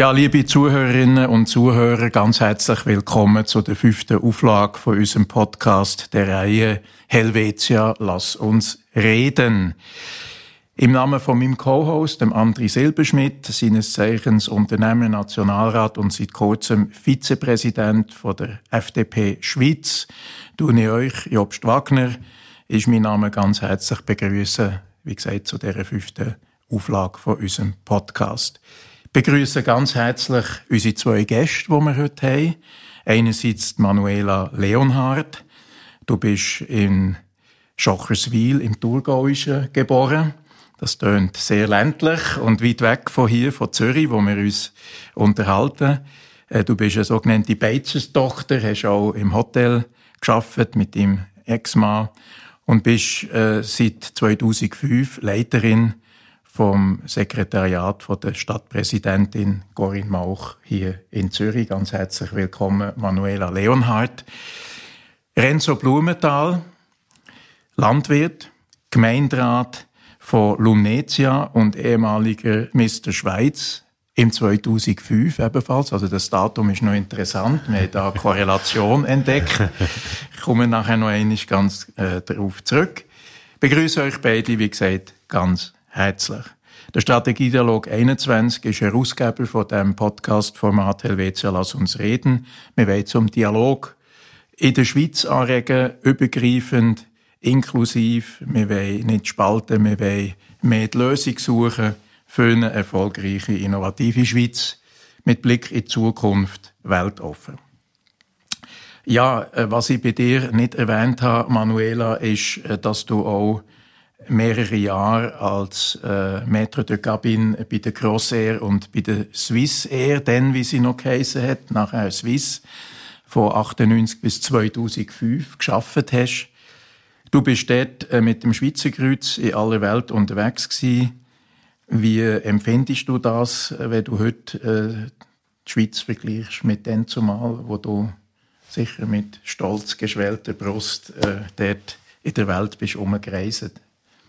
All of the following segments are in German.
Ja, liebe Zuhörerinnen und Zuhörer, ganz herzlich willkommen zu der fünften Auflage von unserem Podcast der Reihe Helvetia, lass uns reden. Im Namen von meinem Co-Host, dem André Silberschmidt, seines Zeichens Unternehmer, Nationalrat und seit kurzem Vizepräsident von der FDP Schweiz, tue ich euch, Jobst Wagner, ist mein Name ganz herzlich begrüßen, wie gesagt, zu dieser fünften Auflage von unserem Podcast begrüße ganz herzlich unsere zwei Gäste, die wir heute haben. Einerseits Manuela Leonhardt. Du bist in Schocherswil im Thurgauischen geboren. Das tönt sehr ländlich und weit weg von hier, von Zürich, wo wir uns unterhalten. Äh, du bist eine sogenannte Beizerstochter, hast auch im Hotel geschafft mit deinem Ex-Mann und bist äh, seit 2005 Leiterin vom Sekretariat von der Stadtpräsidentin Corinne Mauch hier in Zürich. Ganz herzlich willkommen, Manuela Leonhardt. Renzo Blumenthal, Landwirt, Gemeinderat von Lumnezia und ehemaliger Mr. Schweiz im 2005 ebenfalls. Also das Datum ist noch interessant. Wir haben da eine Korrelation entdeckt. Ich komme nachher noch einmal ganz äh, darauf zurück. Ich begrüße euch beide, wie gesagt, ganz herzlich. Der Strategiedialog 21 ist Herausgeber von dem Podcast-Format Helvetia Lass uns reden. Wir wollen zum Dialog in der Schweiz anregen, übergreifend, inklusiv. Wir wollen nicht spalten, wir wollen mehr die Lösung suchen für eine erfolgreiche, innovative Schweiz mit Blick in die Zukunft weltoffen. Ja, äh, was ich bei dir nicht erwähnt habe, Manuela, ist, äh, dass du auch mehrere Jahre als äh, Maître de Cabine bei der Crossair und bei der Swiss Air, dann wie sie noch geheissen hat, nachher Swiss, von 98 bis 2005 geschafft hast. Du bist dort äh, mit dem Schweizer Kreuz in aller Welt unterwegs gewesen. Wie empfindest du das, wenn du heute äh, die Schweiz vergleichst mit dem zumal, wo du sicher mit stolz geschwellter Brust äh, dort in der Welt bist umgereist?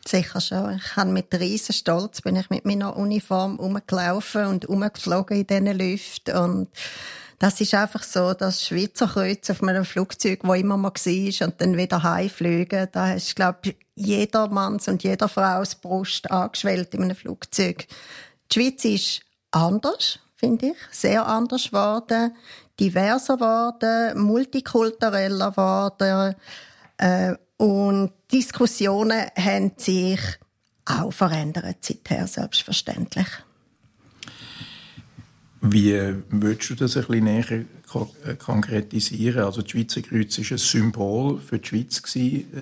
Sicher schon. Ich habe mit riesen Stolz bin ich mit meiner Uniform umgelaufen und umgeflogen in diesen Lüften und das ist einfach so, dass Schweizer Kreuz auf einem Flugzeug, wo immer man war und dann wieder heimfliegen, da ist, glaube ich, jeder Manns und jeder Frau's Brust angeschwellt in einem Flugzeug. Die Schweiz ist anders, finde ich, sehr anders geworden, diverser geworden, multikultureller geworden, äh, und Diskussionen haben sich auch verändert seither, selbstverständlich. Wie würdest du das ein bisschen näher äh, konkretisieren? Also, die Schweizer Kreuz war ein Symbol für die Schweiz.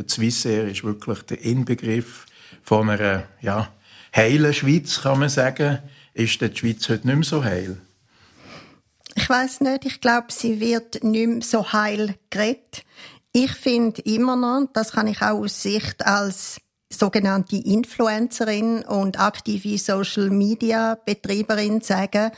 Swissair ist wirklich der Inbegriff von einer ja, heilen Schweiz, kann man sagen. Ist die Schweiz heute nicht mehr so heil? Ich weiß nicht. Ich glaube, sie wird nicht mehr so heil geredet. Ich finde immer noch, das kann ich auch aus Sicht als sogenannte Influencerin und aktive Social Media Betreiberin sagen,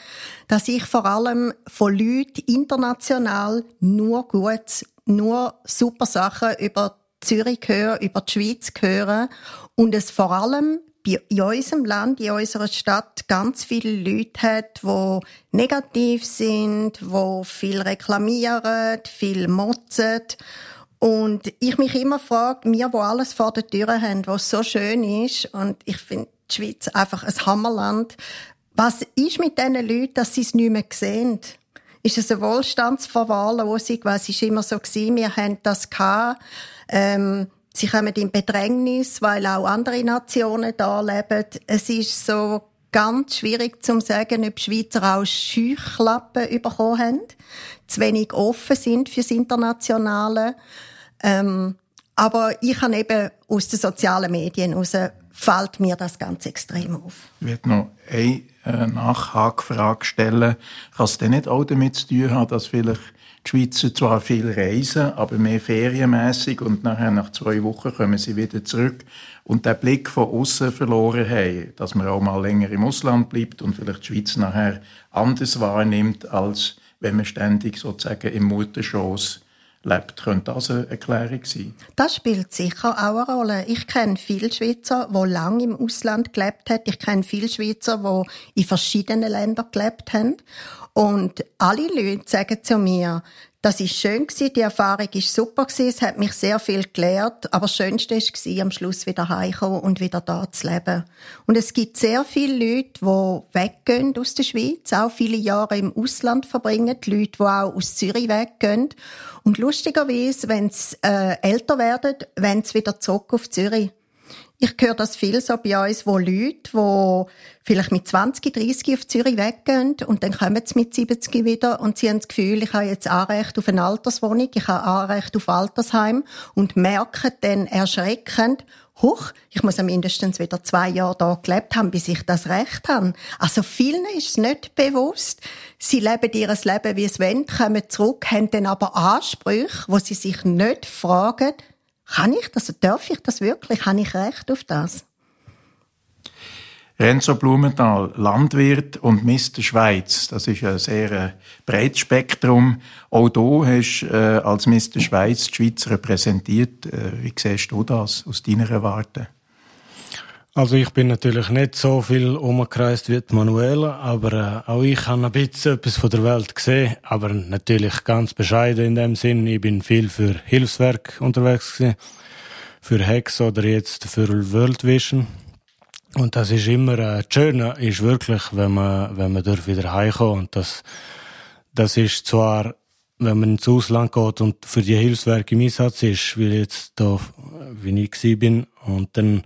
dass ich vor allem von Leuten international nur gut, nur super Sachen über Zürich höre, über die Schweiz höre und es vor allem in unserem Land, in unserer Stadt ganz viele Leute hat, die negativ sind, die viel reklamieren, viel motzen und ich mich immer frage, wir, wo alles vor der Tür haben, was so schön ist, und ich finde die Schweiz einfach ein Hammerland, was ist mit diesen Leuten, dass sie es nicht mehr sehen? Ist es eine Wohlstandsverwahrlosung? Was ist immer so gewesen? Wir haben das gehabt. Ähm, sie kommen in Bedrängnis, weil auch andere Nationen da leben. Es ist so ganz schwierig zu sagen, ob Schweizer auch Scheuchlappen bekommen haben, zu wenig offen sind fürs Internationale. Ähm, aber ich habe eben aus den sozialen Medien heraus fällt mir das ganz extrem auf. Ich werde noch eine äh, Nachhakfrage stellen. Kann es denn nicht auch damit zu tun haben, dass vielleicht die Schweizer zwar viel reisen, aber mehr ferienmässig und nachher nach zwei Wochen kommen sie wieder zurück und den Blick von außen verloren haben, dass man auch mal länger im Ausland bleibt und vielleicht die Schweiz nachher anders wahrnimmt, als wenn man ständig sozusagen im Mutterschoß lebt. Könnte das eine Erklärung sein? Das spielt sicher auch eine Rolle. Ich kenne viele Schweizer, die lange im Ausland gelebt haben. Ich kenne viele Schweizer, die in verschiedenen Ländern gelebt haben. Und alle Leute sagen zu mir, das ist schön gewesen, die Erfahrung ist super gewesen, es hat mich sehr viel gelehrt, aber das Schönste war am Schluss wieder heimkommen und wieder da zu leben. Und es gibt sehr viele Leute, die weggehen aus der Schweiz, auch viele Jahre im Ausland verbringen, Leute, die auch aus Zürich weggehen. Und lustigerweise, wenn sie äh, älter werden, wenn sie wieder zurück auf Zürich. Ich höre das viel so bei uns, wo Leute, die vielleicht mit 20, 30 auf Zürich weggehen und dann kommen sie mit 70 wieder und sie haben das Gefühl, ich habe jetzt Anrecht auf eine Alterswohnung, ich habe Anrecht auf Altersheim und merken dann erschreckend, Huch, ich muss mindestens wieder zwei Jahre da gelebt haben, bis ich das Recht habe. Also vielen ist es nicht bewusst. Sie leben ihr Leben, wie es wollen, kommen zurück, haben dann aber Ansprüche, wo sie sich nicht fragen, kann ich das? Darf ich das wirklich? Habe ich Recht auf das? Renzo Blumenthal, Landwirt und Mr. Schweiz. Das ist ein sehr äh, breites Spektrum. Auch du hast äh, als Mr. Schweiz die Schweiz repräsentiert. Äh, wie siehst du das aus deiner Warte? Also ich bin natürlich nicht so viel umgekreist wie Manuela, aber äh, auch ich habe ein bisschen etwas von der Welt gesehen, aber natürlich ganz bescheiden in dem Sinn. Ich bin viel für Hilfswerk unterwegs gewesen, für Hex oder jetzt für World Vision. Und das ist immer äh, das Schöne ist wirklich, wenn man wenn man dort wieder heimkommt und das das ist zwar wenn man ins Ausland geht und für die Hilfswerke im Einsatz ist, wie jetzt da, wie ich bin, und dann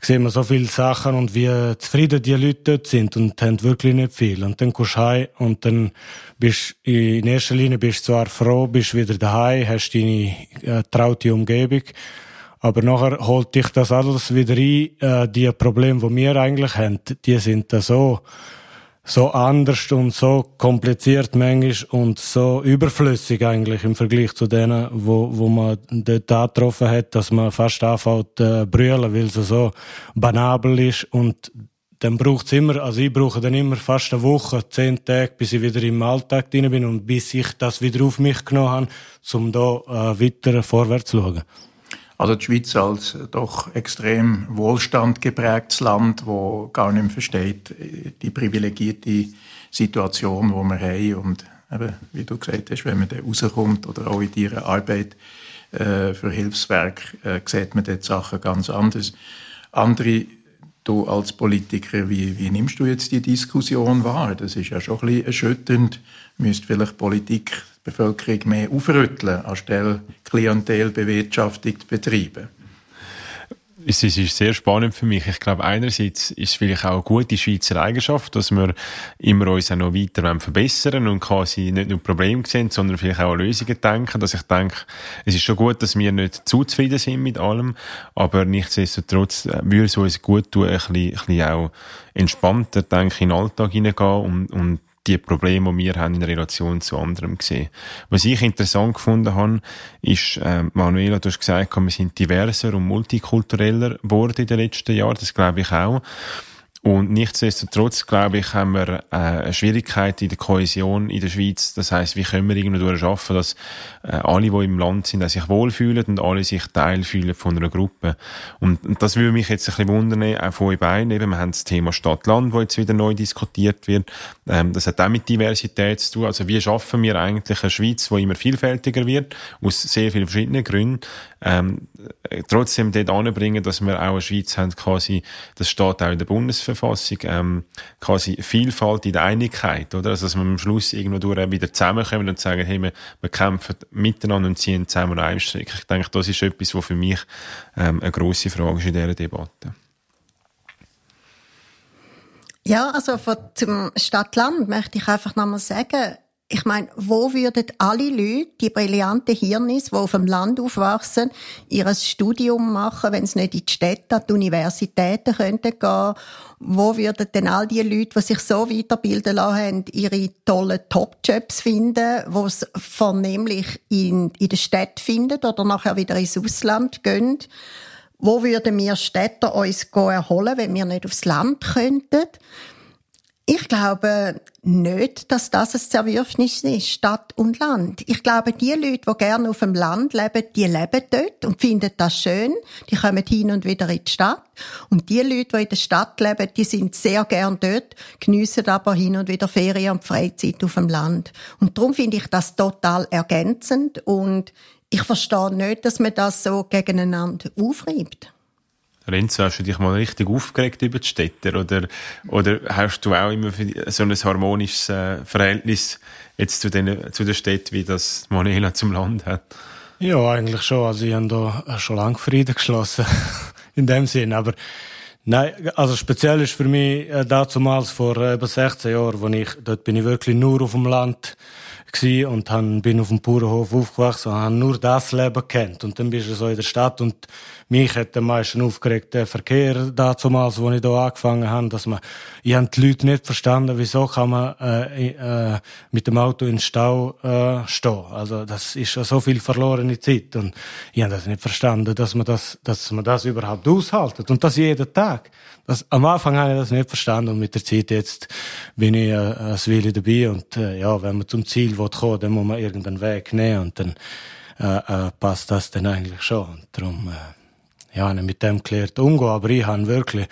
sehen wir so viele Sachen und wie zufrieden die Leute dort sind und haben wirklich nicht viel. Und dann kommst du heim und dann bist in erster Linie bist du zwar froh, bist wieder daheim, hast deine äh, traute Umgebung, aber nachher holt dich das alles wieder ein. Äh, die Probleme, die wir eigentlich haben, die sind da so so anders und so kompliziert manchmal und so überflüssig eigentlich im Vergleich zu denen, wo, wo man dort getroffen hat, dass man fast anfängt äh, brüllen, weil es so banabel ist und dann braucht's immer, also ich brauche dann immer fast eine Woche, zehn Tage, bis ich wieder im Alltag drin bin und bis ich das wieder auf mich genommen habe, um da äh, weiter vorwärts zu schauen. Also die Schweiz als doch extrem Wohlstand geprägtes Land, wo gar nicht mehr versteht die privilegierte Situation, wo wir haben und eben, wie du gesagt hast, wenn man da rauskommt oder auch in ihrer Arbeit äh, für Hilfswerk, äh, sieht man dort Sachen ganz anders. Andere, du als Politiker, wie, wie nimmst du jetzt die Diskussion wahr? Das ist ja schon ein bisschen erschütternd. Müsste vielleicht Politik Bevölkerung mehr aufrütteln, anstelle Klientelbewirtschaftung zu betreiben? Es ist sehr spannend für mich. Ich glaube, einerseits ist es vielleicht auch eine gute Schweizer Eigenschaft, dass wir immer uns auch noch weiter verbessern und quasi nicht nur Probleme sehen, sondern vielleicht auch an Lösungen denken. Dass ich denke, es ist schon gut, dass wir nicht zu zufrieden sind mit allem, aber nichtsdestotrotz äh, würde es uns gut tun, ein bisschen, ein bisschen auch entspannter, denke ich, in den Alltag hineingehen und, und die Probleme, die wir haben in Relation zu anderen gesehen. Was ich interessant gefunden habe, ist, äh, Manuela, du hast gesagt, wir sind diverser und multikultureller geworden in den letzten Jahren. Das glaube ich auch. Und nichtsdestotrotz, glaube ich, haben wir äh, eine Schwierigkeit in der Kohäsion in der Schweiz. Das heißt, wie können wir irgendwo schaffen, dass äh, alle, die im Land sind, sich wohlfühlen und alle sich Teil fühlen von einer Gruppe. Und, und das würde mich jetzt ein bisschen wundern, auch von euch beiden. Eben, wir haben das Thema Stadt-Land, wo jetzt wieder neu diskutiert wird. Ähm, das hat auch mit Diversität zu tun. Also wie schaffen wir eigentlich eine Schweiz, die immer vielfältiger wird, aus sehr vielen verschiedenen Gründen, ähm, trotzdem dort anbringen, dass wir auch eine Schweiz haben, quasi, das steht auch in der Bundesverfassung, ähm, quasi Vielfalt in der Einigkeit, oder? Also, dass wir am Schluss irgendwo durch wieder zusammenkommen und sagen, hey, wir, wir kämpfen miteinander und ziehen zusammen einen Strick. Ich denke, das ist etwas, was für mich ähm, eine grosse Frage ist in dieser Debatte. Ja, also zum Stadt-Land möchte ich einfach nochmal sagen, ich meine, wo würden alle Leute, die brillanten Hirnis, die auf dem Land aufwachsen, ihr Studium machen, wenn sie nicht in die Städte, an die Universitäten könnten gehen? Wo würden denn all die Leute, die sich so weiterbilden lassen haben, ihre tollen Top-Jobs finden, die sie vornehmlich in, in der Stadt finden oder nachher wieder ins Ausland gehen? Wo würden wir Städter uns erholen, wenn wir nicht aufs Land könnten? Ich glaube nicht, dass das ein Zerwürfnis ist, Stadt und Land. Ich glaube, die Leute, die gerne auf dem Land leben, die leben dort und finden das schön. Die kommen hin und wieder in die Stadt. Und die Leute, die in der Stadt leben, die sind sehr gern dort, geniessen aber hin und wieder Ferien und Freizeit auf dem Land. Und darum finde ich das total ergänzend und ich verstehe nicht, dass man das so gegeneinander aufreibt. Renzo, hast du dich mal richtig aufgeregt über die Städte oder, oder hast du auch immer so ein harmonisches äh, Verhältnis jetzt zu den, zu der Stadt, wie das Manuela zum Land hat? Ja, eigentlich schon. Also ich habe da schon lange Frieden geschlossen, in dem Sinn. Aber nein, also speziell ist für mich äh, damals vor äh, über 16 Jahren, wo ich, dort bin ich wirklich nur auf dem Land und han, bin auf dem Bauernhof aufgewachsen und habe nur das Leben kennt. Und dann bist du so in der Stadt und mich hat am meisten aufgeregt der Verkehr damals, wo ich da angefangen habe, dass man, ich habe die Leute nicht verstanden, wieso kann man äh, äh, mit dem Auto in den Stau äh, stehen. Also das ist so viel verlorene Zeit und ich habe das nicht verstanden, dass man das, dass man das überhaupt aushaltet und das jeden Tag. Das, am Anfang habe ich das nicht verstanden und mit der Zeit jetzt bin ich äh, als Wille dabei und äh, ja, wenn man zum Ziel will kommen, dann muss man irgendeinen Weg nehmen und dann äh, äh, passt das dann eigentlich schon. Und darum äh, ja, mit dem gelernt umgehen, aber ich habe wirklich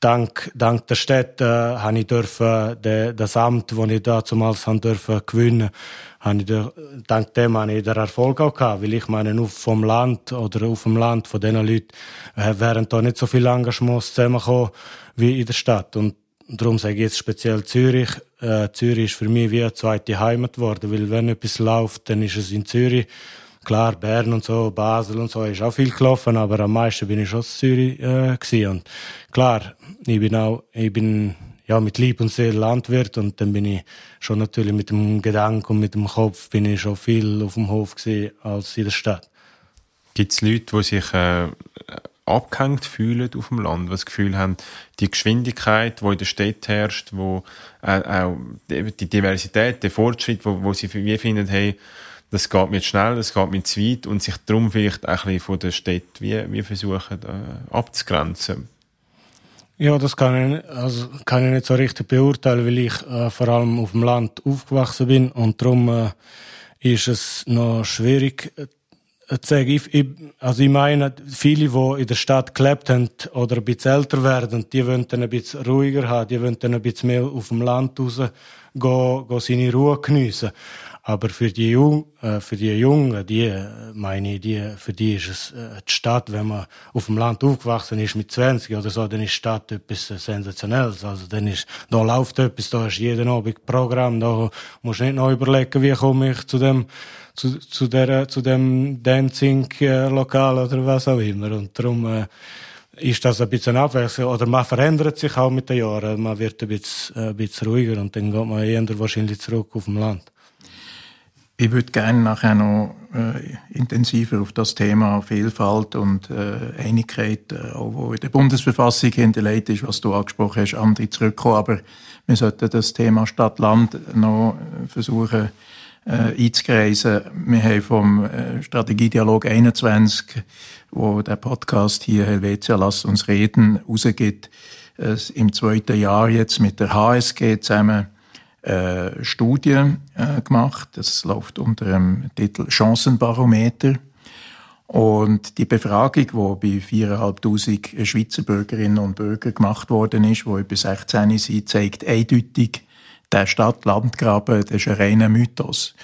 dank, dank der Stadt äh, habe ich dürfen, de, das Amt, das ich damals haben dürfen gewinnen, habe ich dank dem habe ich den Erfolg auch gehabt, weil ich meine, auf vom Land oder auf dem Land von diesen Leuten äh, wären da nicht so viele Engagements zusammengekommen wie in der Stadt. Und darum sage ich jetzt speziell Zürich. Äh, Zürich ist für mich wie eine zweite Heimat geworden, weil wenn etwas läuft, dann ist es in Zürich klar, Bern und so, Basel und so, ist auch viel gelaufen, aber am meisten bin ich in Zürich äh, gewesen. Und klar, ich bin auch, ich bin ja mit Lieb und Seele Landwirt und dann bin ich schon natürlich mit dem Gedanken und mit dem Kopf bin ich schon viel auf dem Hof gewesen als in der Stadt. Gibt es Leute, die sich äh, abgehängt fühlen auf dem Land, die das Gefühl haben, die Geschwindigkeit, die in der Stadt herrscht, wo äh, auch die Diversität, der Fortschritt, wo, wo sie wie finden, hey, das geht mir zu schnell, das geht mir zu weit und sich darum vielleicht auch ein bisschen von der Stadt wie, wie versuchen äh, abzugrenzen. Ja, das kann ich, also kann ich nicht so richtig beurteilen, weil ich äh, vor allem auf dem Land aufgewachsen bin und darum äh, ist es noch schwierig sagen. Ich, ich, also ich meine, viele, die in der Stadt gelebt haben oder ein bisschen älter werden, die wollen dann ein bisschen ruhiger haben, die wollen dann ein bisschen mehr auf dem Land raus gehen, gehen seine Ruhe geniessen. Aber für die, Jung, äh, für die Jungen, die, äh, meine ich, die, für die ist es äh, die Stadt, wenn man auf dem Land aufgewachsen ist mit 20 oder so, dann ist die Stadt etwas Sensationelles. Also dann ist, da läuft etwas, da ist jeden Abend Programm, da musst du nicht noch überlegen, wie komme ich zu dem, zu, zu der, zu dem Dancing-Lokal oder was auch immer. Und darum, äh, ist das ein bisschen Abwechslung oder man verändert sich auch mit den Jahren. Man wird ein bisschen, ein bisschen ruhiger und dann geht man eher wahrscheinlich zurück auf dem Land. Ich würde gerne nachher noch äh, intensiver auf das Thema Vielfalt und äh, Einigkeit, äh, auch wo in der Bundesverfassung hinterlegt ist, was du angesprochen hast, Andi, zurückkommen. Aber wir sollten das Thema Stadt-Land noch äh, versuchen äh, einzukreisen. Wir haben vom äh, Strategiedialog 21, wo der Podcast hier Helvetia lasst uns reden, rausgeht, äh, im zweiten Jahr jetzt mit der HSG zusammen äh, Studie äh, gemacht. Das läuft unter dem Titel Chancenbarometer. Und die Befragung, die bei 4'500 Schweizer Bürgerinnen und Bürgern gemacht worden ist, die über 16 sind, zeigt eindeutig, der Stadt-Land-Graben, das ist ein reiner Mythos.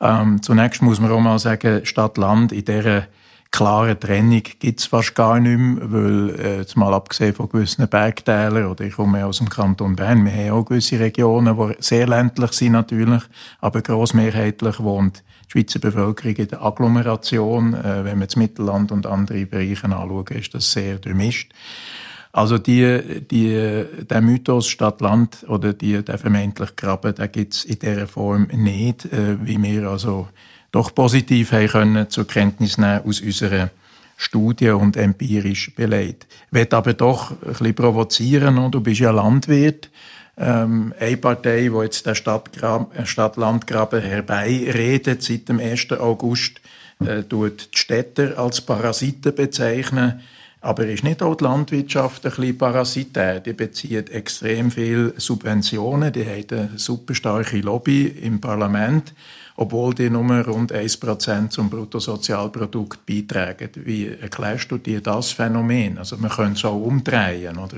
Ähm, zunächst muss man auch mal sagen, Stadt-Land in dieser klare Trennung gibt's fast gar nicht mehr, weil, äh, jetzt mal abgesehen von gewissen Bergteilen, oder ich komme aus dem Kanton Bern, wir haben auch gewisse Regionen, die sehr ländlich sind natürlich, aber grossmehrheitlich wohnt die Schweizer Bevölkerung in der Agglomeration. Äh, wenn man das Mittelland und andere Bereiche anschaut, ist das sehr durchmischt. Also die, die, der Mythos Stadt-Land oder die, der vermeintliche Graben, der gibt's in dieser Form nicht, äh, wie wir also doch positiv haben können zur Kenntnis nehmen aus unserer Studie und empirisch belegt. Ich will aber doch ein bisschen provozieren, und du bist ja Landwirt. Ähm, eine Partei, die jetzt der Stadt-Landgraben herbeiredet, seit dem 1. August, äh, tut die Städter als Parasiten bezeichnen. Aber ist nicht auch die Landwirtschaft ein bisschen parasitär? Die bezieht extrem viel Subventionen, die hat eine super starke Lobby im Parlament, obwohl die nur rund 1% zum Bruttosozialprodukt beitragen. Wie erklärst du dir das Phänomen? Also man könnte es auch umdrehen, oder?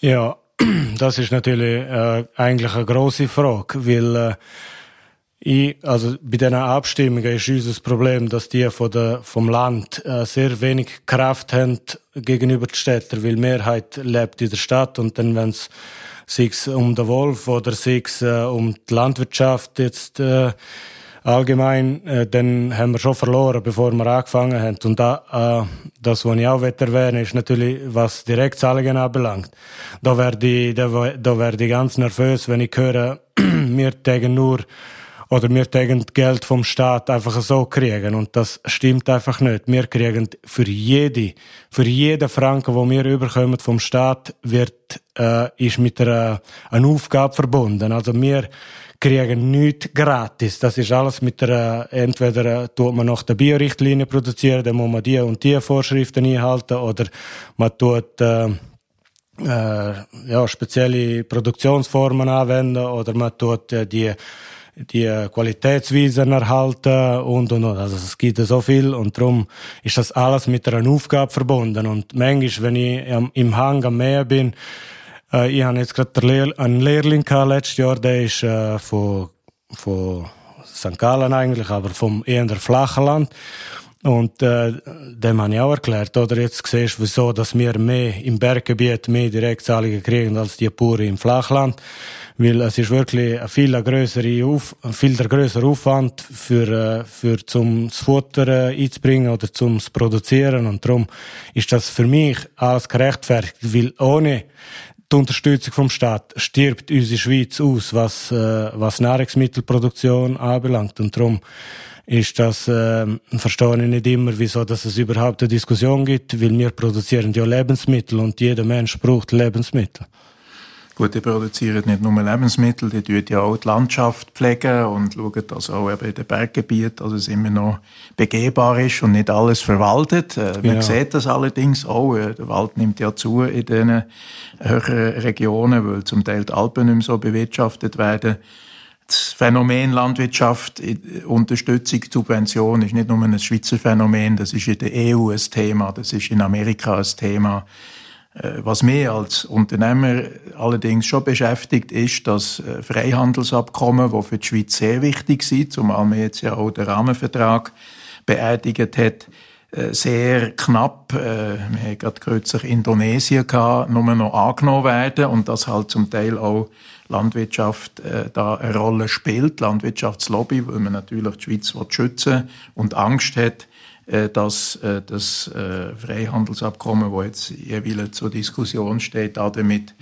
Ja, das ist natürlich äh, eigentlich eine große Frage, weil äh, ich, also bei diesen Abstimmungen ist unser Problem, dass die von der, vom Land äh, sehr wenig Kraft haben gegenüber den Städten, weil die Mehrheit lebt in der Stadt und dann, wenn es sich um den Wolf oder sich äh, um die Landwirtschaft jetzt äh, allgemein, äh, dann haben wir schon verloren, bevor wir angefangen haben. Und da, äh, das, was ich auch erwähnen ist natürlich, was Direktzahlungen anbelangt. Da werde ich, da, da werde ich ganz nervös, wenn ich höre, wir tägen nur oder wir tägen Geld vom Staat einfach so kriegen und das stimmt einfach nicht. Wir kriegen für jede, für jeden Franken, wo wir überkommen vom Staat, wird äh, ist mit einer, einer Aufgabe verbunden. Also wir kriegen nichts gratis. Das ist alles mit der, entweder äh, tut man nach der Biorichtlinie produzieren, dann muss man die und die Vorschriften einhalten, oder man tut, äh, äh, ja, spezielle Produktionsformen anwenden, oder man tut äh, die die Qualitätsweisen erhalten und und und. Also es gibt so viel und darum ist das alles mit einer Aufgabe verbunden. Und manchmal, wenn ich im Hang am Meer bin, äh, ich habe jetzt gerade einen Lehrling gehabt letztes Jahr, der ist äh, von, von St. Gallen eigentlich, aber vom eher flachen Land. Und äh, dem habe ich auch erklärt, oder jetzt siehst du, wieso dass wir mehr im Berggebiet mehr Direktzahlungen kriegen als die Pure im Flachland. Weil es ist wirklich ein viel größere Auf, ein viel größer Aufwand für, äh, für zum Futter äh, einzubringen oder zum zu produzieren. Und darum ist das für mich alles gerechtfertigt, weil ohne die Unterstützung vom Staat stirbt unsere Schweiz aus, was, äh, was Nahrungsmittelproduktion anbelangt. Und darum ist das, äh, verstehe ich nicht immer, wieso dass es überhaupt eine Diskussion gibt, weil wir produzieren ja Lebensmittel und jeder Mensch braucht Lebensmittel. Gut, die produzieren nicht nur Lebensmittel, die tun ja auch die Landschaft pflegen und schauen, dass auch eben in den Berggebieten, dass es immer noch begehbar ist und nicht alles verwaltet. Äh, man ja. sieht das allerdings auch. Äh, der Wald nimmt ja zu in diesen höheren Regionen, weil zum Teil die Alpen nicht mehr so bewirtschaftet werden. Das Phänomen Landwirtschaft, Unterstützung, Subvention ist nicht nur ein Schweizer Phänomen, das ist in der EU ein Thema, das ist in Amerika ein Thema. Äh, was mich als Unternehmer allerdings schon beschäftigt, ist das äh, Freihandelsabkommen, das für die Schweiz sehr wichtig ist, zumal man jetzt ja auch den Rahmenvertrag beerdigt hat, äh, sehr knapp, wir haben gerade kürzlich Indonesien gehabt, nur noch angenommen werden und das halt zum Teil auch Landwirtschaft da eine Rolle spielt, Landwirtschaftslobby, weil man natürlich die Schweiz schützen und Angst hat, dass äh, das äh, Freihandelsabkommen, wo jetzt jeweils zur Diskussion steht, damit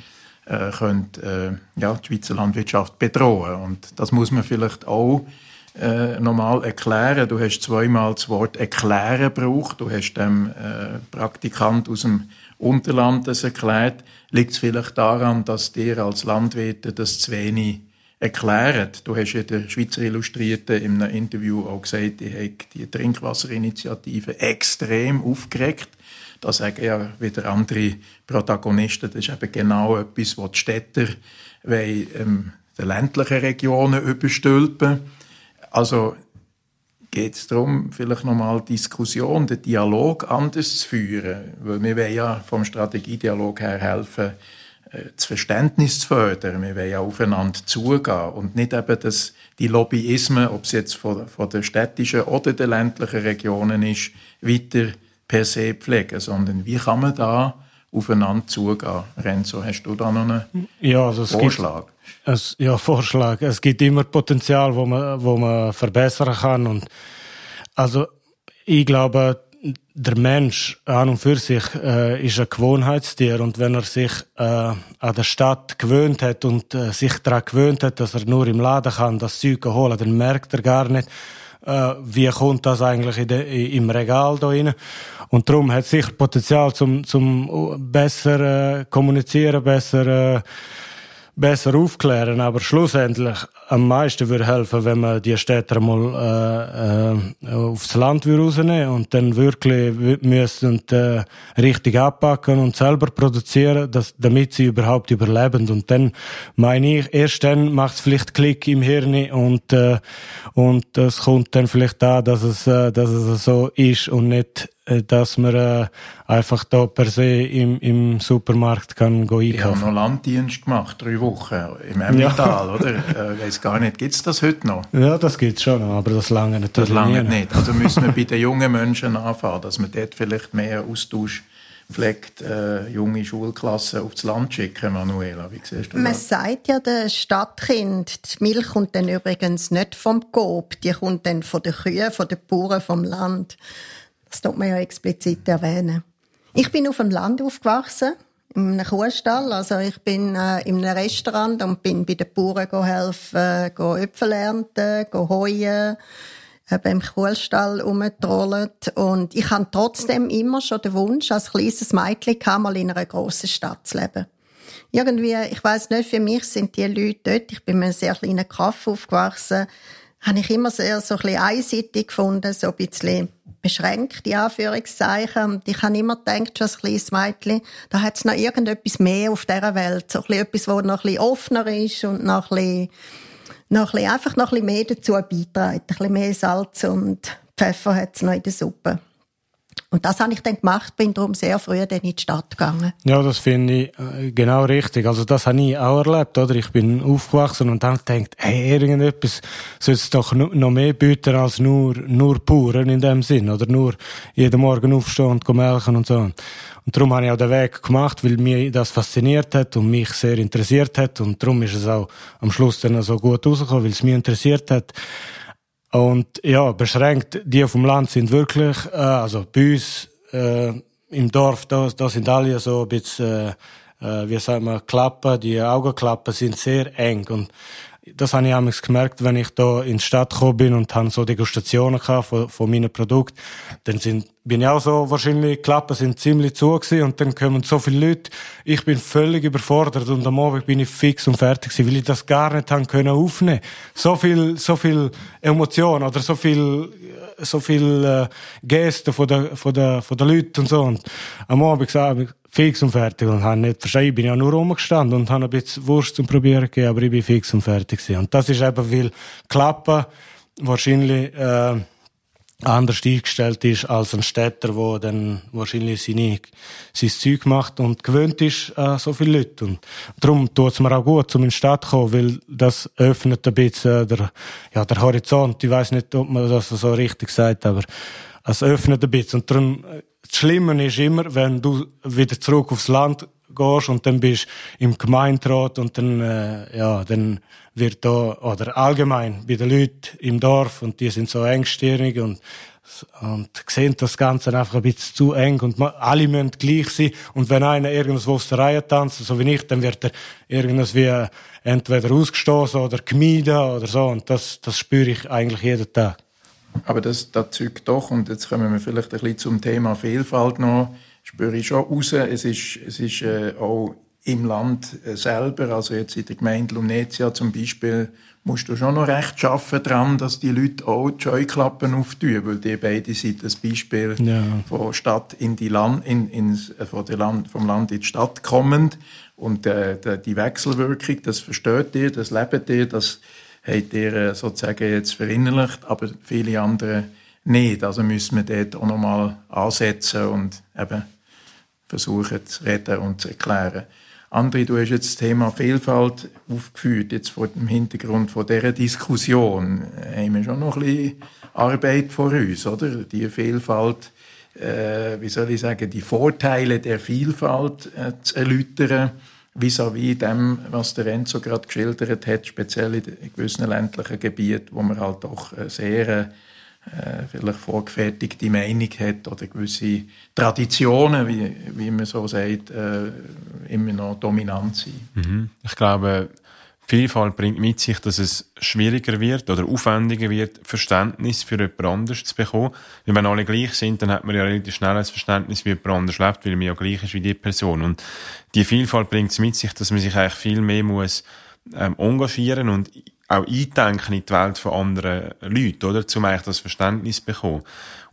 könnte ja, die Schweizer Landwirtschaft bedrohen. Und das muss man vielleicht auch äh, nochmal erklären. Du hast zweimal das Wort erklären gebraucht. Du hast dem äh, Praktikant aus dem Unterland das erklärt. Liegt es vielleicht daran, dass dir als Landwirte das zu wenig erklären. Du hast ja der Schweizer Illustrierte in einem Interview auch gesagt, die hat die Trinkwasserinitiative extrem aufgeregt. Da sagen ja wieder andere Protagonisten, das ist eben genau etwas, was die Städter ähm, den ländlichen Regionen überstülpen. Also geht es darum, vielleicht nochmal Diskussion, den Dialog anders zu führen. Weil wir wollen ja vom Strategiedialog her helfen, das Verständnis zu fördern. Wir wollen ja aufeinander zugehen und nicht eben das, die Lobbyismen, ob es jetzt von, von der städtischen oder der ländlichen Regionen ist, weiter per se pflegen, sondern wie kann man da aufeinander zugehen? Renzo, hast du da noch einen ja, also Vorschlag? Gibt, es, ja, Vorschlag. Es gibt immer Potenzial, wo man, wo man verbessern kann und also ich glaube, der Mensch an und für sich äh, ist ein Gewohnheitstier und wenn er sich äh, an der Stadt gewöhnt hat und äh, sich daran gewöhnt hat, dass er nur im Laden kann das Zeug holen, dann merkt er gar nicht, äh, wie kommt das eigentlich de, im Regal da rein. Und darum hat sicher Potenzial zum, zum besser äh, kommunizieren, besser äh, besser aufklären. Aber schlussendlich am meisten würde helfen, wenn man die Städte mal äh, äh, aufs Land rausnehmen und dann wirklich müssen äh, richtig abpacken und selber produzieren, dass, damit sie überhaupt überleben. Und dann meine ich, erst dann macht es vielleicht Klick im Hirn und äh, und es kommt dann vielleicht da, dass es äh, dass es so ist und nicht dass man äh, einfach da per se im, im Supermarkt kann einkaufen. Ich habe noch Landdienst gemacht, drei Wochen im Emmental, ja. oder? Äh, weiß gar nicht, gibt es das heute noch? Ja, das gibt es schon noch, aber das lange natürlich Das lange nicht. Also müssen wir bei den jungen Menschen anfangen, dass man dort vielleicht mehr Austausch pflegt, äh, junge Schulklassen aufs Land schicken, Manuela. Wie siehst du Man sagt ja den Stadtkind, die Milch kommt dann übrigens nicht vom Coop, die kommt dann von den Kühen, von den Bauern vom Land. Das tut man ja explizit erwähnen. Ich bin auf dem Land aufgewachsen, in einem Kuhstall. Also ich bin äh, in einem Restaurant und bin bei den Bauern helfen, äh, Äpfel ernten, heuen, äh, beim Kuhstall rumgetrollt. Und ich hatte trotzdem immer schon den Wunsch, als kleines Mädchen mal in einer grossen Stadt zu leben. Irgendwie, ich weiß nicht, für mich sind die Leute dort, ich bin in einem sehr kleinen Kaff aufgewachsen, habe ich immer sehr so ein bisschen einseitig gefunden, so ein bisschen beschränkt, die Anführungszeichen. Und ich habe immer gedacht, schon als kleines Mädchen, da hat es noch irgendetwas mehr auf dieser Welt. So ein bisschen etwas, das noch ein bisschen offener ist und noch ein bisschen, noch ein bisschen, einfach noch ein bisschen mehr dazu beiträgt. Ein bisschen mehr Salz und Pfeffer hat es noch in der Suppe. Und das habe ich dann gemacht, bin darum sehr früh dann in die Stadt gegangen. Ja, das finde ich äh, genau richtig. Also das habe ich auch erlebt, oder? Ich bin aufgewachsen und dann gedacht, hey, irgendetwas soll es doch noch mehr bieten als nur, nur Puren in dem Sinn, oder nur jeden Morgen aufstehen und melken und so. Und darum habe ich auch den Weg gemacht, weil mich das fasziniert hat und mich sehr interessiert hat und darum ist es auch am Schluss dann so gut rausgekommen, weil es mich interessiert hat. Und ja, beschränkt, die dem Land sind wirklich, äh, also bei uns äh, im Dorf, da, da sind alle so ein bisschen, äh, äh, wie sagen wir, Klappen, die Augenklappen sind sehr eng. Und das habe ich amigs gemerkt, wenn ich da in die Stadt gekommen bin und habe so Degustationen gehabt von, von meinen Produkten, dann sind, bin ich auch so, wahrscheinlich, die Klappen sind ziemlich zu gewesen und dann kommen so viele Leute, ich bin völlig überfordert und am Abend bin ich fix und fertig gewesen, weil ich das gar nicht haben können aufnehmen. So viel, so viel Emotion oder so viel, so viel äh, Gäste von der, von der, von der Leuten und so und am Abend gesagt, fix und fertig und habe nicht verstanden. Ich bin ja nur rumgestanden und habe ein bisschen Wurst zum Probieren gegeben, aber ich bin fix und fertig gewesen. Und das ist eben, weil Klappen wahrscheinlich äh, anders eingestellt ist als ein Städter, der dann wahrscheinlich seine, sein Zeug macht und gewöhnt ist an so viele Leute. Und darum tut es mir auch gut, um in die Stadt zu kommen, weil das öffnet ein bisschen der, ja, der Horizont. Ich weiß nicht, ob man das so richtig sagt, aber es öffnet ein bisschen. Und darum das Schlimme ist immer, wenn du wieder zurück aufs Land gehst und dann bist im Gemeinderat und dann, äh, ja, dann wird da, oder allgemein bei den Leuten im Dorf und die sind so engstirnig und, und sehen das Ganze einfach ein bisschen zu eng und alle müssen gleich sein und wenn einer irgendwas auf der Reihe tanzt, so wie ich, dann wird er irgendwas wie entweder ausgestoßen oder gemieden oder so und das, das spüre ich eigentlich jeden Tag. Aber das, das zeugt doch, und jetzt kommen wir vielleicht ein bisschen zum Thema Vielfalt noch, spüre ich schon raus, es ist, es ist äh, auch im Land äh, selber, also jetzt in der Gemeinde Lunetia zum Beispiel, musst du schon noch recht schaffen dran, dass die Leute auch die Scheuklappen auftun, weil die beide sind das Beispiel ja. von Stadt in die Land, in, in, äh, von der Land, vom Land in die Stadt kommend. Und äh, die Wechselwirkung, das versteht ihr, das lebt ihr, das habt ihr äh, sozusagen jetzt verinnerlicht, aber viele andere nicht. Also müssen wir dort auch nochmal ansetzen und eben versuchen zu reden und zu erklären. André, du hast jetzt das Thema Vielfalt aufgeführt, jetzt vor dem Hintergrund von dieser Diskussion. Haben wir schon noch ein bisschen Arbeit vor uns, oder? Die Vielfalt, äh, wie soll ich sagen, die Vorteile der Vielfalt äh, zu erläutern vis-à-vis -vis dem, was der Enzo gerade geschildert hat, speziell in gewissen ländlichen Gebieten, wo man halt doch sehr äh, vielleicht vorgefertigte Meinung hat oder gewisse Traditionen, wie, wie man so sagt, äh, immer noch dominant sind. Mhm. Ich glaube, Vielfalt bringt mit sich, dass es schwieriger wird oder aufwendiger wird, Verständnis für jemand anderes zu bekommen. Weil wenn alle gleich sind, dann hat man ja relativ schnell ein Verständnis, wie jemand anders lebt, weil man ja gleich ist wie die Person. Und die Vielfalt bringt es mit sich, dass man sich eigentlich viel mehr muss ähm, engagieren und auch eindenken in die Welt von anderen Leuten, oder? Um eigentlich das Verständnis zu bekommen.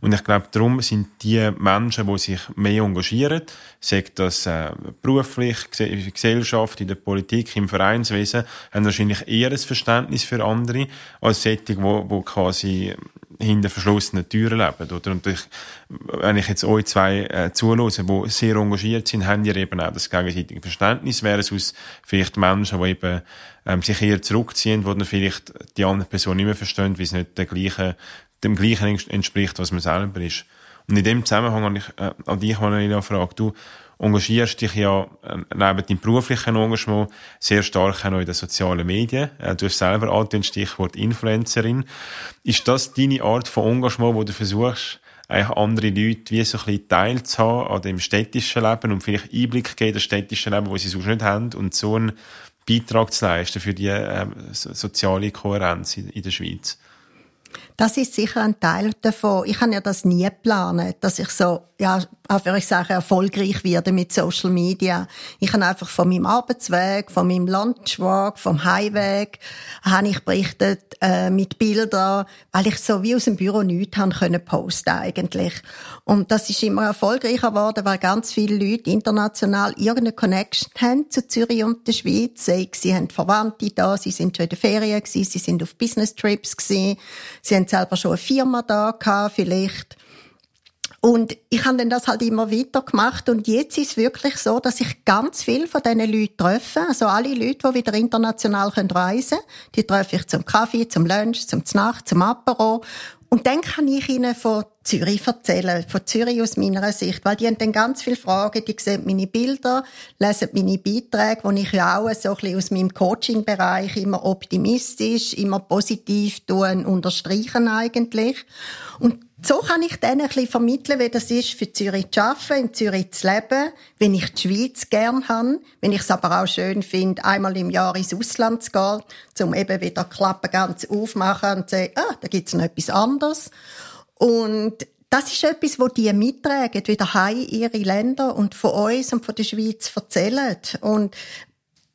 Und ich glaube, darum sind die Menschen, die sich mehr engagieren, sagt das äh, beruflich, Gesellschaft, in der Politik, im Vereinswesen, haben wahrscheinlich eher ein Verständnis für andere, als solche, die, die quasi hinter verschlossenen Türen leben, oder? Und ich, wenn ich jetzt euch zwei äh, zulose, die sehr engagiert sind, haben die eben auch das gegenseitige Verständnis, wäre es aus vielleicht Menschen, die eben ähm, sich eher zurückziehen, wo dann vielleicht die andere Person nicht mehr verstehen, weil es nicht der gleiche, dem gleichen entspricht, was man selber ist. Und in dem Zusammenhang habe ich äh, an dich eine Frage. Du engagierst dich ja äh, neben deinem beruflichen Engagement sehr stark auch in den sozialen Medien. Äh, du hast selber auch den Stichwort Influencerin. Ist das deine Art von Engagement, wo du versuchst, eigentlich andere Leute wie so ein bisschen teilzuhaben an dem städtischen Leben und vielleicht Einblick geben in das städtische Leben, wo sie sonst nicht haben und so einen Beitrag zu leisten für die äh, soziale Kohärenz in, in der Schweiz? Das ist sicher ein Teil davon. Ich habe ja das nie geplant, dass ich so, ja, würde ich sagen, erfolgreich werde mit Social Media. Ich habe einfach von meinem Arbeitsweg, von meinem Lunchweg, vom Highweg, habe ich berichtet äh, mit Bildern, weil ich so wie aus dem Büro nichts haben können posten eigentlich. Und das ist immer erfolgreicher geworden, weil ganz viele Leute international irgendeine Connection haben zu Zürich und der Schweiz. Sie haben Verwandte da, sie sind schon in der Ferien gewesen, sie sind auf Business Trips gewesen, sie haben selber schon eine Firma da gehabt, vielleicht. Und ich habe dann das halt immer weiter gemacht und jetzt ist es wirklich so, dass ich ganz viel von diesen Leuten treffe. Also alle Leute, die wieder international reisen können, die treffe ich zum Kaffee, zum Lunch, zum Znacht, zum Apero. Und dann kann ich ihnen von Zürich erzählen, von Zürich aus meiner Sicht, weil die haben dann ganz viele Fragen, die sehen meine Bilder, lesen meine Beiträge, wo ich ja auch so ein bisschen aus meinem Coaching-Bereich immer optimistisch, immer positiv tun, unterstreichen eigentlich. Und so kann ich denen ein bisschen vermitteln, wie das ist, für Zürich zu arbeiten, in Zürich zu leben, wenn ich die Schweiz gern habe, wenn ich es aber auch schön finde, einmal im Jahr ins Ausland zu gehen, um eben wieder die Klappe ganz aufmachen und zu sagen, ah, da gibt's noch etwas anderes. Und das ist etwas, wo die mittragen, wieder heim ihre Länder und von uns und von der Schweiz erzählen. Und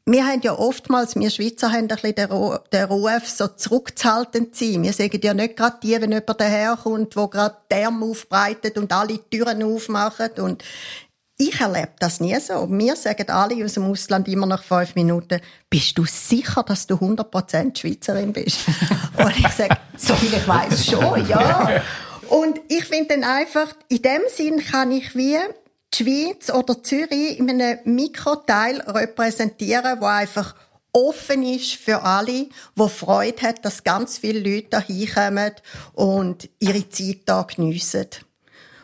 wir haben ja oftmals, wir Schweizer haben ein bisschen den, Ruf, so zurückzuhaltend zu sein. Wir sagen ja nicht gerade die, wenn jemand daherkommt, der gerade die Arme aufbreitet und alle Türen aufmacht. Und ich erlebe das nie so. Wir sagen alle aus dem Ausland immer nach fünf Minuten, bist du sicher, dass du 100% Schweizerin bist? und ich sage, so viel ich weiß schon, ja. Und ich finde dann einfach, in dem Sinn kann ich wie die Schweiz oder Zürich in einem Mikroteil repräsentieren, wo einfach offen ist für alle, wo Freude hat, dass ganz viele Leute da hinkommen und ihre Zeit da geniessen.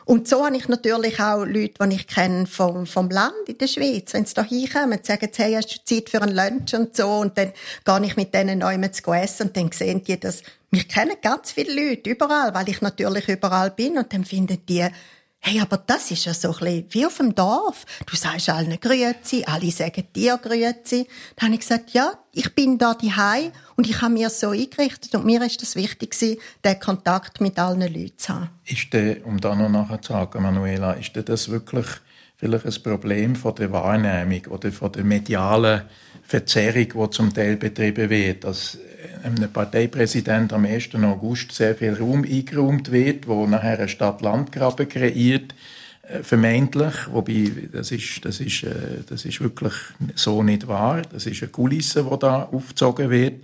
Und so habe ich natürlich auch Leute, die ich kenne vom, vom Land in der Schweiz. Wenn sie da hinkommen, sagen sie, hey, hast du Zeit für ein Lunch und so, und dann gehe ich mit denen neu zu essen und dann sehen die das. Mich kennen ganz viele Leute überall, weil ich natürlich überall bin und dann finden die, Hey, aber das ist ja so ein bisschen wie auf dem Dorf. Du sagst allen Grüezi, alle sagen dir Grüezi. Dann habe ich gesagt, ja, ich bin da daheim und ich habe mir so eingerichtet und mir ist das wichtig den Kontakt mit allen Leuten zu haben. Ist der, um da noch nachher zu sagen, Manuela, ist das wirklich vielleicht ein Problem von der Wahrnehmung oder von der medialen Verzerrung, die zum Teil betrieben wird, dass einem Parteipräsident am 1. August sehr viel Raum eingeräumt wird, wo nachher ein Stadt-Land-Graben kreiert, äh, vermeintlich, wobei das ist, das, ist, äh, das ist wirklich so nicht wahr. Das ist eine Kulisse, die da aufgezogen wird,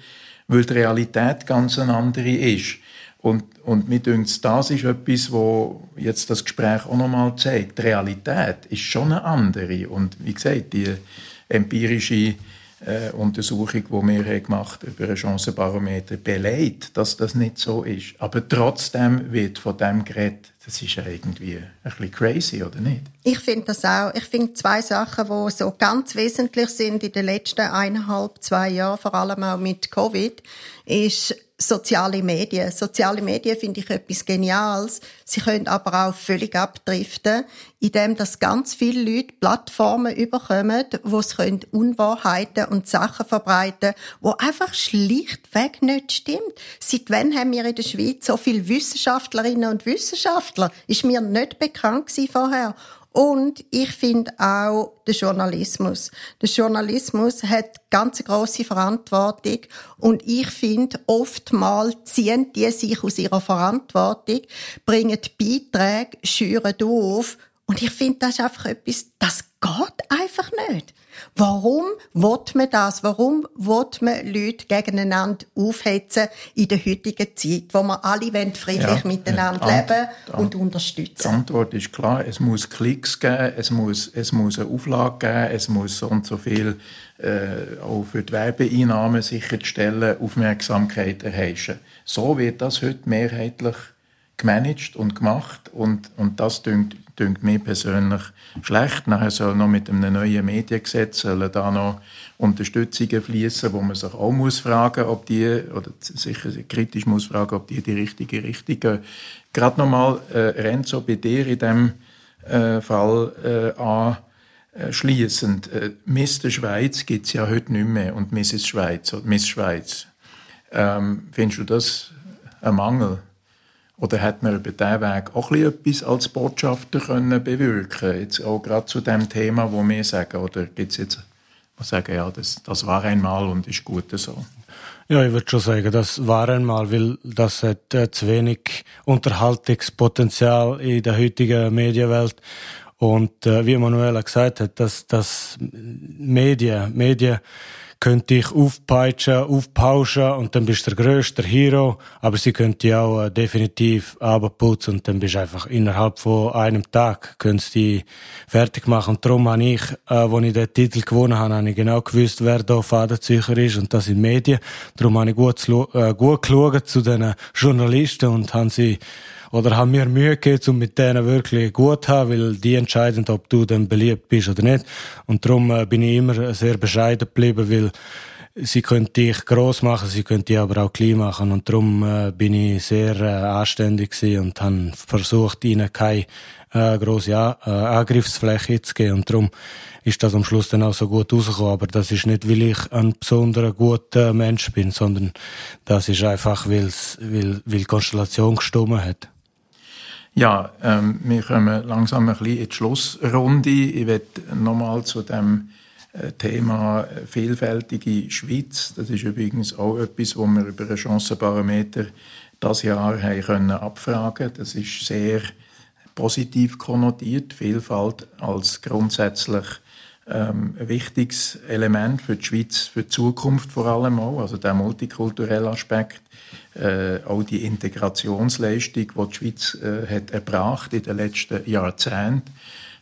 weil die Realität ganz eine andere ist. Und, und mir denkt, das ist etwas, wo jetzt das Gespräch auch nochmal zeigt. Die Realität ist schon eine andere. Und wie gesagt, die empirische äh, Untersuchung, die wir gemacht haben über ein Chancenbarometer, beleidigt, dass das nicht so ist. Aber trotzdem wird von dem geredet, das ist ja irgendwie ein bisschen crazy, oder nicht? Ich finde das auch. Ich finde zwei Sachen, die so ganz wesentlich sind in den letzten eineinhalb, zwei Jahren, vor allem auch mit Covid, ist soziale Medien. Soziale Medien finde ich etwas Geniales. Sie können aber auch völlig abdriften, indem dass ganz viele Leute Plattformen überkommen, wo sie Unwahrheiten und Sachen verbreiten, wo einfach schlichtweg nicht stimmt. Seit wann haben wir in der Schweiz so viele Wissenschaftlerinnen und Wissenschaftler? Ist mir nicht bekannt vorher. Und ich finde auch den Journalismus. Der Journalismus hat ganz große Verantwortung und ich finde, oftmals ziehen die sich aus ihrer Verantwortung, bringen Beiträge, schüren auf und ich finde, das ist einfach etwas, das geht einfach nicht. Warum will man das? Warum will man Leute gegeneinander aufhetzen in der heutigen Zeit, wo wir alle friedlich ja, miteinander leben und unterstützen? Die Antwort ist klar. Es muss Klicks geben, es muss, es muss eine Auflage geben, es muss so und so viel äh, auch für die Werbeeinnahmen sicherstellen, Aufmerksamkeit erheischen. So wird das heute mehrheitlich gemanagt und gemacht und, und das dünkt dünkt mir persönlich schlecht. Nachher soll noch mit einem neuen Mediengesetz sollen da noch Unterstützungen fließen, wo man sich auch muss fragen, ob die oder sicher kritisch muss fragen, ob die die richtige Richtung gehen. Gerade nochmal äh, Renzo bei dir in dem äh, Fall äh, an. Äh, schließend, äh, Mr. Schweiz gibt es ja heute nicht mehr und Mrs. Schweiz oder Miss Schweiz. Ähm, findest du das ein Mangel? Oder hat man über diesen Weg auch etwas als Botschafter können bewirken Jetzt auch gerade zu dem Thema, wo wir sagen, oder gibt es jetzt, die sagen, ja, das, das war einmal und ist gut so? Ja, ich würde schon sagen, das war einmal, weil das hat äh, zu wenig Unterhaltungspotenzial in der heutigen Medienwelt. Und äh, wie Manuela gesagt hat, dass das Medien, Medien könnte ich aufpeitschen, aufpauschen und dann bist du der grösste Hero. Aber sie könnte auch äh, definitiv abputzen und dann bist du einfach innerhalb von einem Tag könntest die fertig machen. Und darum habe ich, äh, als ich den Titel gewonnen habe, habe ich genau gewusst, wer da Fadenzücher ist und das in Medien. Darum habe ich gut, äh, gut geschaut zu den Journalisten und habe sie oder haben mir Mühe gegeben, um mit denen wirklich gut zu haben, weil die entscheiden, ob du dann beliebt bist oder nicht. Und darum äh, bin ich immer sehr bescheiden geblieben, weil sie können dich groß machen, sie können dich aber auch klein machen. Und darum äh, bin ich sehr äh, anständig und habe versucht, ihnen keine grosse Angriffsfläche zu geben. Und darum ist das am Schluss dann auch so gut rausgekommen. Aber das ist nicht, weil ich ein besonderer guter Mensch bin, sondern das ist einfach, weil's, weil, weil die Konstellation gestimmt hat. Ja, ähm, wir kommen langsam ein bisschen in die Schlussrunde. Ich werde nochmal zu dem äh, Thema äh, vielfältige Schweiz. Das ist übrigens auch etwas, wo wir über einen Chancenbarometer das Jahr haben können abfragen. Das ist sehr positiv konnotiert. Vielfalt als grundsätzlich ähm, ein wichtiges Element für die Schweiz, für die Zukunft vor allem auch. Also der multikulturelle Aspekt äh, auch die Integrationsleistung, die die Schweiz äh, hat erbracht in den letzten Jahrzehnten,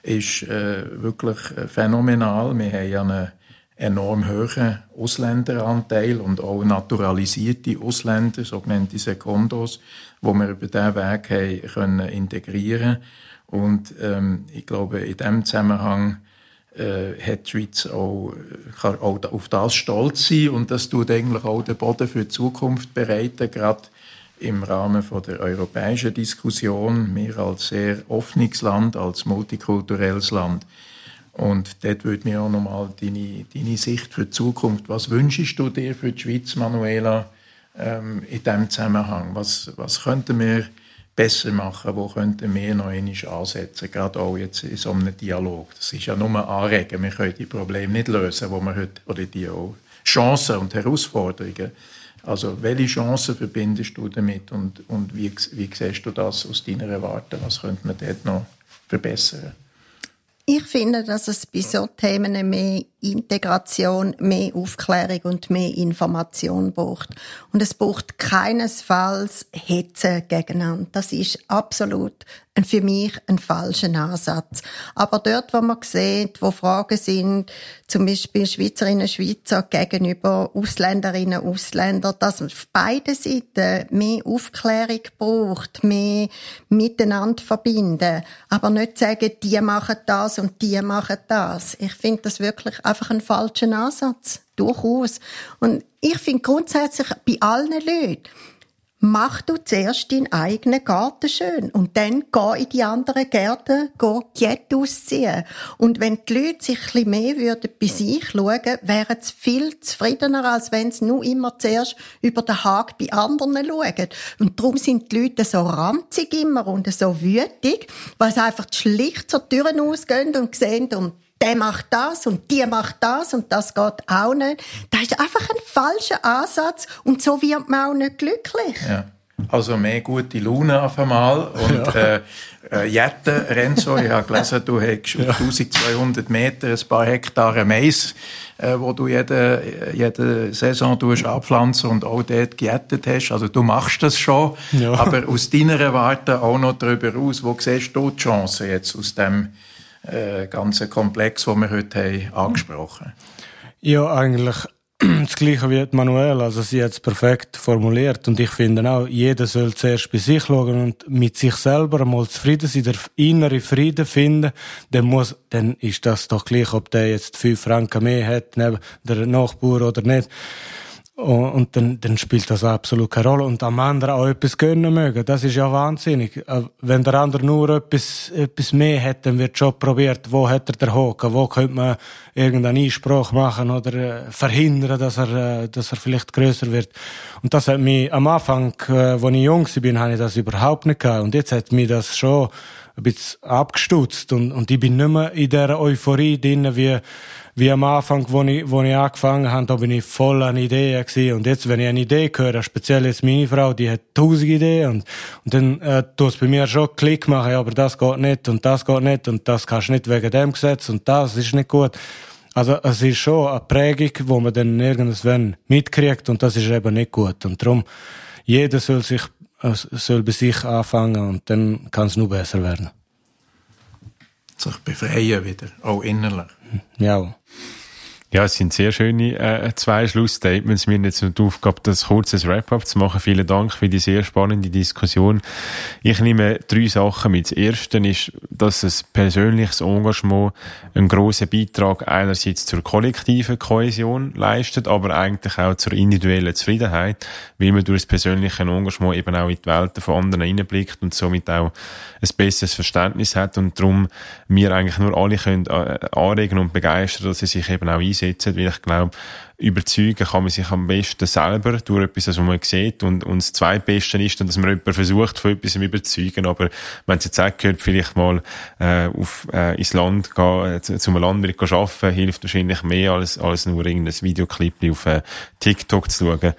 ist äh, wirklich äh, phänomenal. Wir haben ja einen enorm hohen Ausländeranteil und auch naturalisierte Ausländer, sogenannte Sekundos, wo wir über diesen Weg haben können integrieren Und ähm, ich glaube, in diesem Zusammenhang äh, hat die Schweiz auch, kann auch auf das stolz sein und das tut eigentlich auch den Boden für die Zukunft bereiten, gerade im Rahmen von der europäischen Diskussion, wir als sehr offenes Land, als multikulturelles Land. Und dort würde mir auch nochmal deine, deine Sicht für die Zukunft, was wünschst du dir für die Schweiz, Manuela, ähm, in diesem Zusammenhang? Was, was könnten wir besser machen, wo könnten wir noch einmal ansetzen, gerade auch jetzt in so einem Dialog. Das ist ja nur anregen, wir können die Probleme nicht lösen, wo wir heute, oder die auch Chancen und Herausforderungen. Also welche Chancen verbindest du damit und, und wie, wie siehst du das aus deiner Warte? Was könnte man dort noch verbessern? Ich finde, dass es bei so Themen mehr Integration, mehr Aufklärung und mehr Information braucht. Und es braucht keinesfalls Hetze gegeneinander. Das ist absolut für mich ein falscher Ansatz. Aber dort, wo man sieht, wo Fragen sind, zum Beispiel Schweizerinnen Schweizer gegenüber Ausländerinnen und Ausländern, dass man auf beiden Seiten mehr Aufklärung braucht, mehr miteinander verbinden. Aber nicht sagen, die machen das und die machen das. Ich finde das wirklich einfach einen falschen Ansatz. durchaus. Und ich finde grundsätzlich bei allen Leuten, mach du zuerst deinen eigenen Garten schön und dann geh in die anderen Gärten, geh Jet ausziehen. Und wenn die Leute sich ein bisschen mehr würden bei sich schauen, wären sie viel zufriedener, als wenn sie nur immer zuerst über den Hag bei anderen schauen. Und darum sind die Leute so ranzig immer und so wütig, weil sie einfach schlicht zur Türen ausgehen und sehen und der macht das und die macht das und das geht auch nicht. Das ist einfach ein falscher Ansatz und so wird man auch nicht glücklich. Ja. Also mehr gute Laune auf einmal und ja. äh, äh, Jette, Renzo, ich habe gelesen, du hast ja. auf 1200 Meter ein paar Hektare Mais, äh, wo du jede, jede Saison abpflanzen und auch dort gejettet hast. Also du machst das schon, ja. aber aus deiner Warte auch noch darüber aus, wo siehst du die Chance jetzt aus dem äh, Komplex, den wir heute haben, angesprochen. Ja, eigentlich das Gleiche wie Manuel, also sie hat es perfekt formuliert. Und ich finde auch, jeder soll zuerst bei sich schauen und mit sich selber einmal zufrieden sein, der innere Frieden finden, dann muss, dann ist das doch gleich, ob der jetzt fünf Franken mehr hat, neben der Nachbar oder nicht. Und dann, dann spielt das absolut keine Rolle. Und am anderen auch etwas gönnen mögen. Das ist ja wahnsinnig. Äh, wenn der andere nur etwas, etwas mehr hat, dann wird schon probiert, wo hat er den Haken, wo könnte man irgendeinen Einspruch machen oder äh, verhindern, dass er, äh, dass er vielleicht größer wird. Und das hat mich am Anfang, als ich jung war, habe ich das überhaupt nicht gehabt. Und jetzt hat mich das schon ein bisschen abgestutzt. Und, und ich bin nicht mehr in der Euphorie drin, wie, wie am Anfang, wo ich, wo ich angefangen habe, da bin ich voll an Ideen gewesen. Und jetzt, wenn ich eine Idee höre, speziell jetzt meine Frau, die hat tausend Ideen und, und dann äh, tut es bei mir schon Klick machen, ja, aber das geht nicht und das geht nicht und das kannst du nicht wegen dem Gesetz und das ist nicht gut. Also es ist schon eine Prägung, wo man dann irgendwann mitkriegt und das ist eben nicht gut. Und darum, jeder soll sich äh, soll bei sich anfangen und dann kann es nur besser werden. Sich befreien wieder, auch innerlich. Ja. Ja, es sind sehr schöne äh, zwei Schlussstatements. Wir haben jetzt die Aufgabe, das kurzes Wrap-up zu machen. Vielen Dank für die sehr spannende Diskussion. Ich nehme drei Sachen mit. Das erste ist, dass ein persönliches Engagement einen grossen Beitrag einerseits zur kollektiven Kohäsion leistet, aber eigentlich auch zur individuellen Zufriedenheit, weil man durch das persönliche Engagement eben auch in die Welten von anderen hineinblickt und somit auch ein besseres Verständnis hat und darum wir eigentlich nur alle können äh, anregen und begeistern, dass sie sich eben auch einsetzen, weil ich glaube, überzeugen kann man sich am besten selber durch etwas, was man sieht. Und, und das Zweitbeste ist dann, dass man jemanden versucht, von etwas zu überzeugen. Aber wenn es jetzt auch gehört, vielleicht mal äh, auf, äh, ins Land gehen, äh, zu, einem Landwirt arbeiten, hilft wahrscheinlich mehr, als, als nur irgendein Videoclip auf äh, TikTok zu schauen.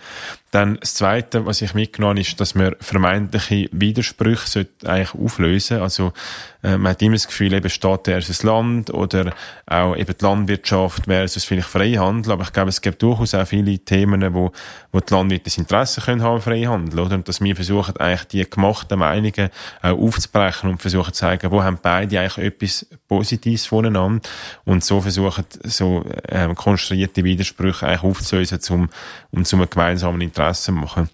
Dann das Zweite, was ich mitgenommen habe, ist, dass man vermeintliche Widersprüche eigentlich auflösen Also äh, man hat immer das Gefühl, eben Staat versus Land oder auch eben die Landwirtschaft versus vielleicht Freihandel. Aber ich glaube, es gibt durchaus auch viele Themen, wo, wo die Landwirte das Interesse können haben, Freihandel, oder? Und dass wir versuchen, eigentlich die gemachten Meinungen auch aufzubrechen und versuchen zu zeigen, wo haben beide eigentlich etwas Positives voneinander und so versuchen, so ähm, konstruierte Widersprüche eigentlich aufzulösen, um, um zu einem gemeinsamen Interesse zu machen.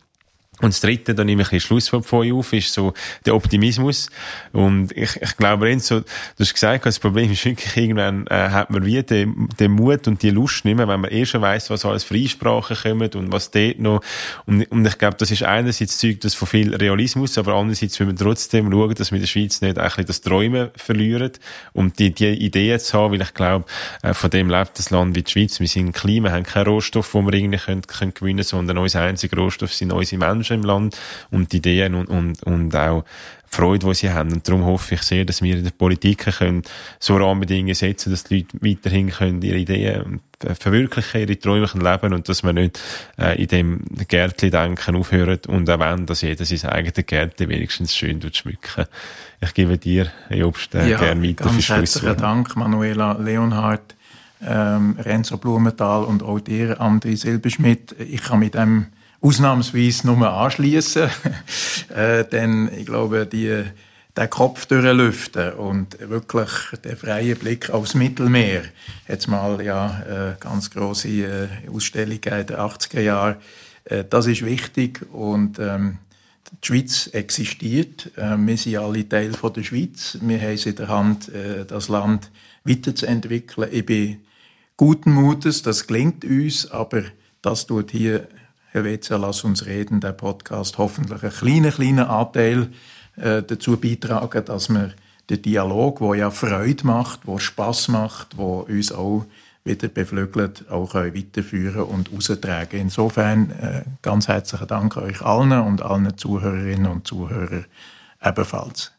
Und das Dritte, da nehme ich ein Schluss von euch auf, ist so der Optimismus. Und ich, ich glaube, Renzo, du hast gesagt, das Problem ist wirklich, irgendwann äh, hat man wie den, den Mut und die Lust nicht mehr, wenn man eh schon weiss, was alles Freisprachen kommt und was dort noch. Und, und ich glaube, das ist einerseits Zeug, das von viel Realismus, aber andererseits will man trotzdem schauen, dass wir in der Schweiz nicht ein bisschen das Träumen verlieren und die, die Ideen zu haben, weil ich glaube, äh, von dem lebt das Land wie die Schweiz. Wir sind ein Klima, haben keinen Rohstoff, den wir irgendwie können, können gewinnen, sondern unser einziger Rohstoff sind unsere Menschen im Land und die Ideen und, und, und auch die Freude, die sie haben. Und darum hoffe ich sehr, dass wir in der Politik können so Rahmenbedingungen setzen, dass die Leute weiterhin können ihre Ideen verwirklichen, ihre Träume leben und dass man nicht äh, in dem Gärtchen denken aufhören und auch wenn, dass jeder sein eigenes Gärtchen wenigstens schön schmücken. Ich gebe dir, Jobst, äh, ja, gerne weiter ganz herzlichen Dank, Manuela Leonhardt, ähm, Renzo Blumenthal und auch dir, André Silberschmidt. Ich kann mit dem ausnahmsweise nur anschließen, äh, denn ich glaube, die, den Kopf durchlüften und wirklich der freie Blick aufs Mittelmeer. Jetzt mal ja äh, ganz große äh, Ausstellung in den 80er Jahren. Äh, das ist wichtig und ähm, die Schweiz existiert. Äh, wir sind alle Teil von der Schweiz. Wir haben es in der Hand, äh, das Land weiterzuentwickeln. Ich bin guten Mutes, das klingt uns, aber das tut hier, Helvetia, lass uns reden, der Podcast, hoffentlich einen kleinen, kleinen Anteil äh, dazu beitragen, dass wir den Dialog, wo ja Freude macht, wo Spaß macht, wo uns auch wieder beflügelt, auch weiterführen und austragen. Insofern äh, ganz herzlichen Dank euch allen und allen Zuhörerinnen und Zuhörern ebenfalls.